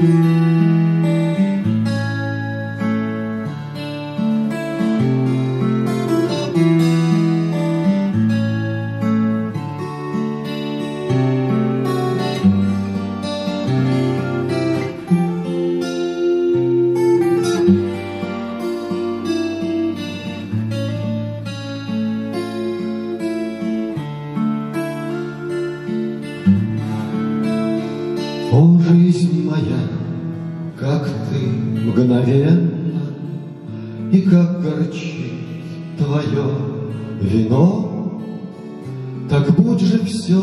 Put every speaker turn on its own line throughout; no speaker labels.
Música О, жизнь моя, как ты мгновенно И как горчит твое вино, Так будь же все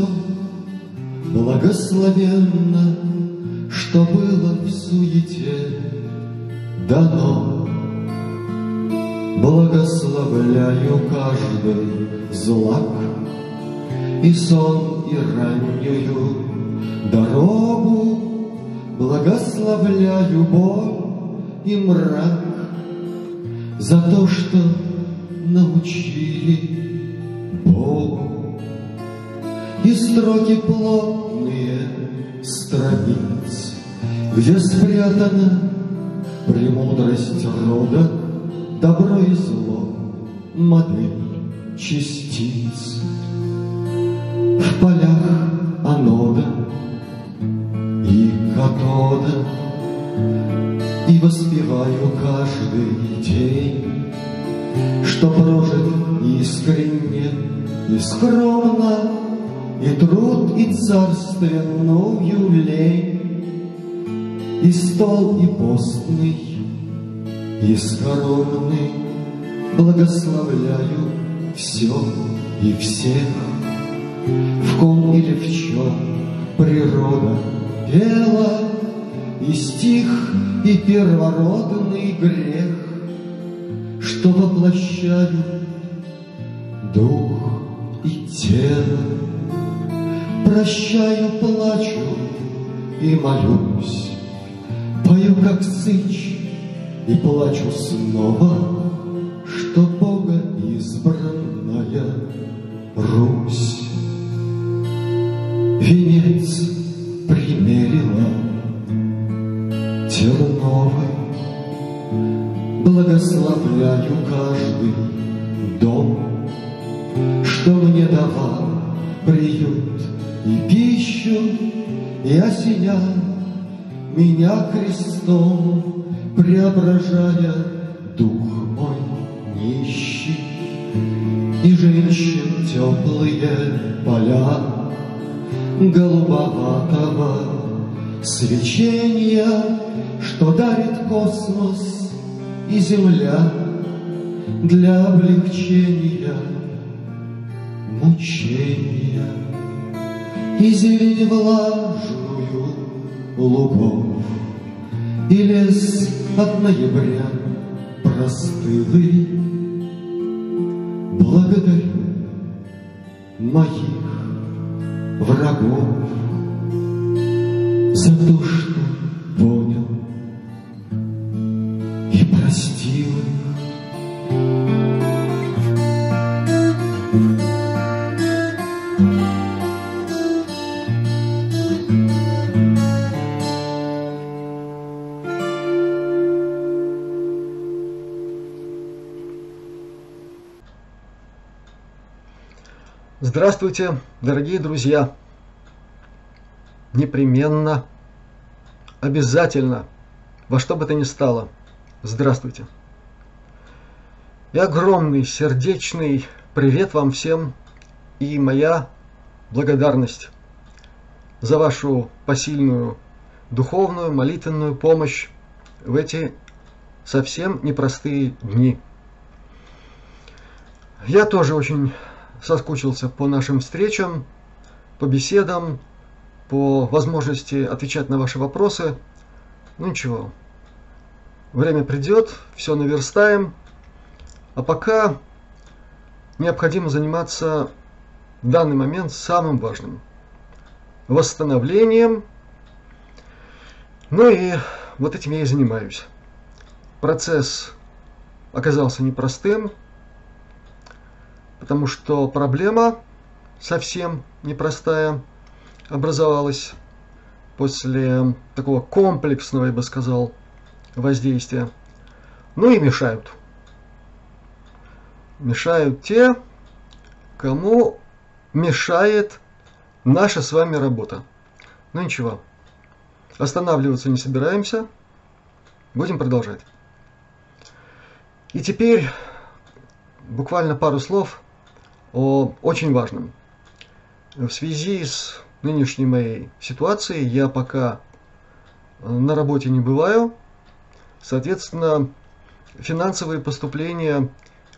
благословенно, Что было в суете дано. Благословляю каждый злак И сон, и раннюю Дорогу благословляю Бог и мрак За то, что научили Богу. И строки плотные страниц Где спрятана премудрость рода Добро и зло, модель частиц. В полях анода тода И воспеваю каждый день Что прожит искренне и скромно И труд, и царственную лень И стол, и постный, и скоромный Благословляю все и всех. В ком или в чем природа пела и стих, и первородный грех, Что воплощали дух и тело. Прощаю, плачу и молюсь, Пою, как сыч, и плачу снова, Что Бога избранная Русь. основы. Благословляю каждый дом, Что мне давал приют и пищу, И осеня меня крестом, Преображая дух мой нищий. И женщин теплые поля голубоватого Свечение, что дарит космос и земля Для облегчения мучения И зелень влажную лугов И лес от ноября простылый. Благодарю моих врагов за то, что понял и простил Здравствуйте, дорогие друзья! Непременно Обязательно. Во что бы то ни стало. Здравствуйте. И огромный сердечный привет вам всем и моя благодарность за вашу посильную духовную, молитвенную помощь в эти совсем непростые дни. Я тоже очень соскучился по нашим встречам, по беседам, по возможности отвечать на ваши вопросы. Ну ничего, время придет, все наверстаем. А пока необходимо заниматься в данный момент самым важным – восстановлением. Ну и вот этим я и занимаюсь. Процесс оказался непростым, потому что проблема совсем непростая – образовалась после такого комплексного, я бы сказал, воздействия. Ну и мешают. Мешают те, кому мешает наша с вами работа. Ну ничего, останавливаться не собираемся, будем продолжать. И теперь буквально пару слов о очень важном. В связи с нынешней моей ситуацией я пока э, на работе не бываю, соответственно, финансовые поступления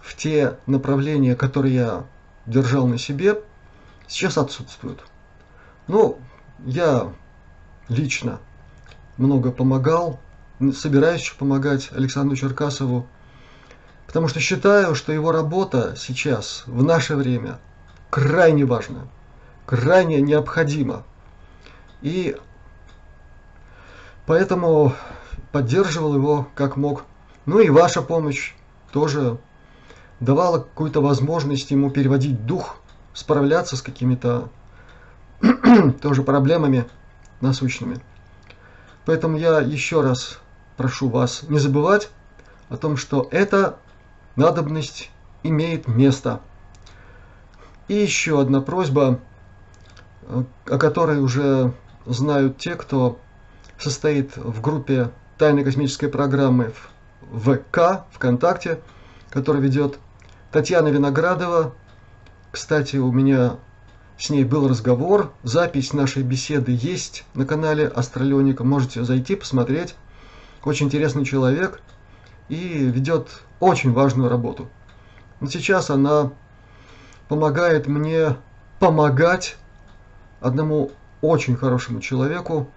в те направления, которые я держал на себе, сейчас отсутствуют. Ну, я лично много помогал, собираюсь помогать Александру Черкасову, потому что считаю, что его работа сейчас, в наше время, крайне важна, крайне необходима. И поэтому поддерживал его как мог. Ну и ваша помощь тоже давала какую-то возможность ему переводить дух, справляться с какими-то тоже проблемами насущными. Поэтому я еще раз прошу вас не забывать о том, что эта надобность имеет место. И еще одна просьба, о которой уже знают те, кто состоит в группе тайной космической программы в ВК, ВКонтакте, который ведет Татьяна Виноградова. Кстати, у меня с ней был разговор. Запись нашей беседы есть на канале Астралионика. Можете зайти, посмотреть. Очень интересный человек и ведет очень важную работу. Но сейчас она помогает мне помогать одному очень хорошему человеку,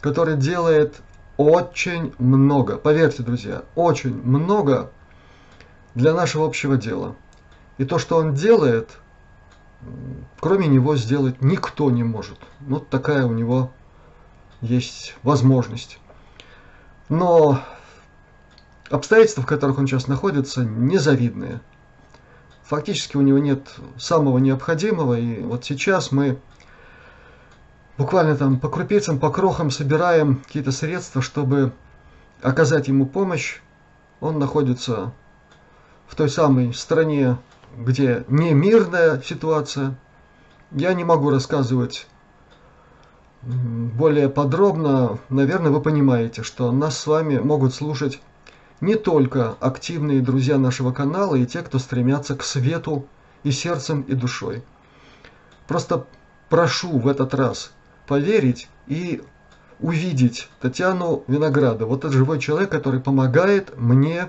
который делает очень много, поверьте, друзья, очень много для нашего общего дела. И то, что он делает, кроме него сделать никто не может. Вот такая у него есть возможность. Но обстоятельства, в которых он сейчас находится, незавидные. Фактически у него нет самого необходимого, и вот сейчас мы буквально там по крупицам, по крохам собираем какие-то средства, чтобы оказать ему помощь. Он находится в той самой стране, где не мирная ситуация. Я не могу рассказывать более подробно. Наверное, вы понимаете, что нас с вами могут слушать не только активные друзья нашего канала и те, кто стремятся к свету и сердцем, и душой. Просто прошу в этот раз поверить и увидеть Татьяну Виноградову. Вот этот живой человек, который помогает мне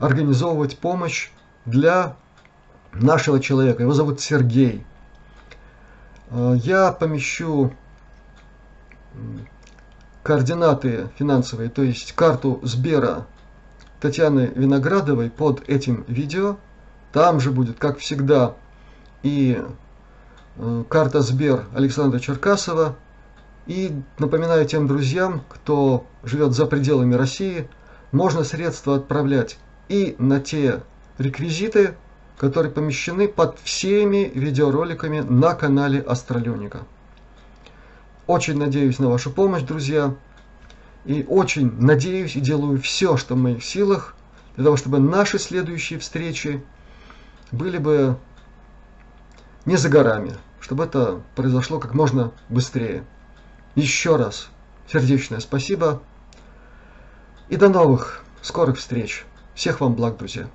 организовывать помощь для нашего человека. Его зовут Сергей. Э, я помещу координаты финансовые, то есть карту Сбера Татьяны Виноградовой под этим видео. Там же будет, как всегда, и карта Сбер Александра Черкасова. И напоминаю тем друзьям, кто живет за пределами России, можно средства отправлять и на те реквизиты, которые помещены под всеми видеороликами на канале Астралёника. Очень надеюсь на вашу помощь, друзья. И очень надеюсь и делаю все, что в моих силах, для того, чтобы наши следующие встречи были бы не за горами, чтобы это произошло как можно быстрее. Еще раз сердечное спасибо и до новых скорых встреч. Всех вам благ, друзья.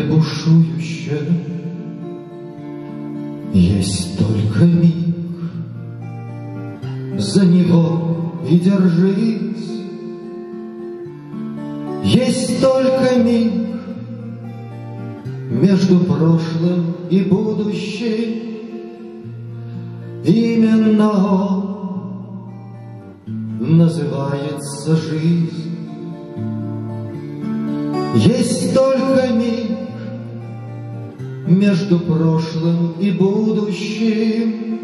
Бушующем Есть только миг, за него и держись. Есть только миг, между прошлым и будущим. Именно он называется жизнь. Есть только между прошлым и будущим.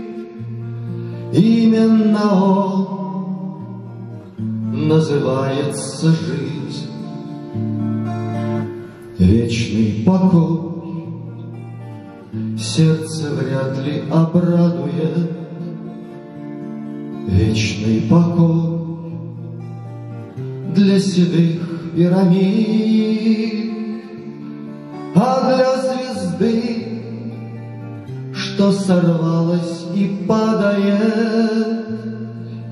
Именно он называется жизнь. Вечный покой сердце вряд ли обрадует Вечный покой для седых пирамид, А для звезды, что сорвалась и падает,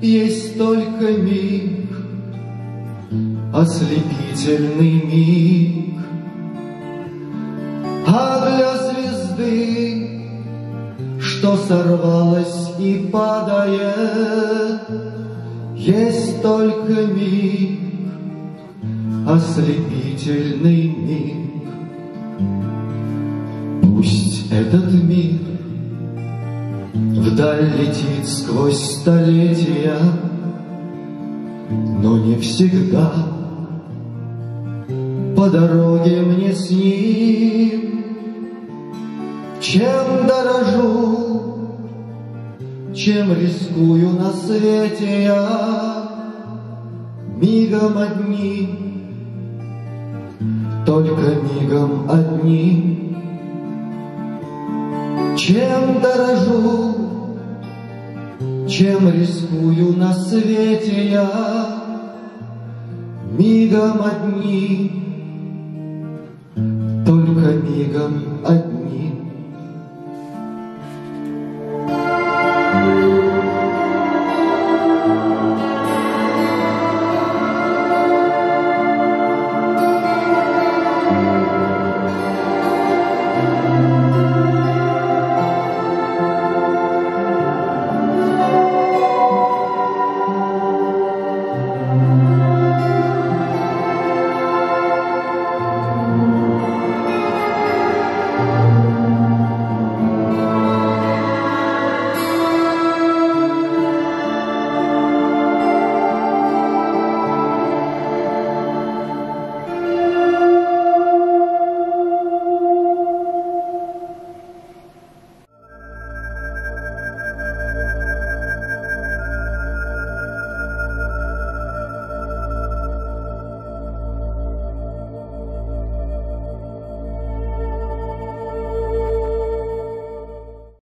Есть только миг, ослепительный миг, А для звезды, что сорвалась и падает, Есть только миг, ослепительный миг. Этот мир вдаль летит сквозь столетия, Но не всегда по дороге мне с ним чем дорожу, чем рискую на свете я, Мигом одним, только мигом одним. Чем дорожу, чем рискую на свете я, Мигом одним, только мигом одним.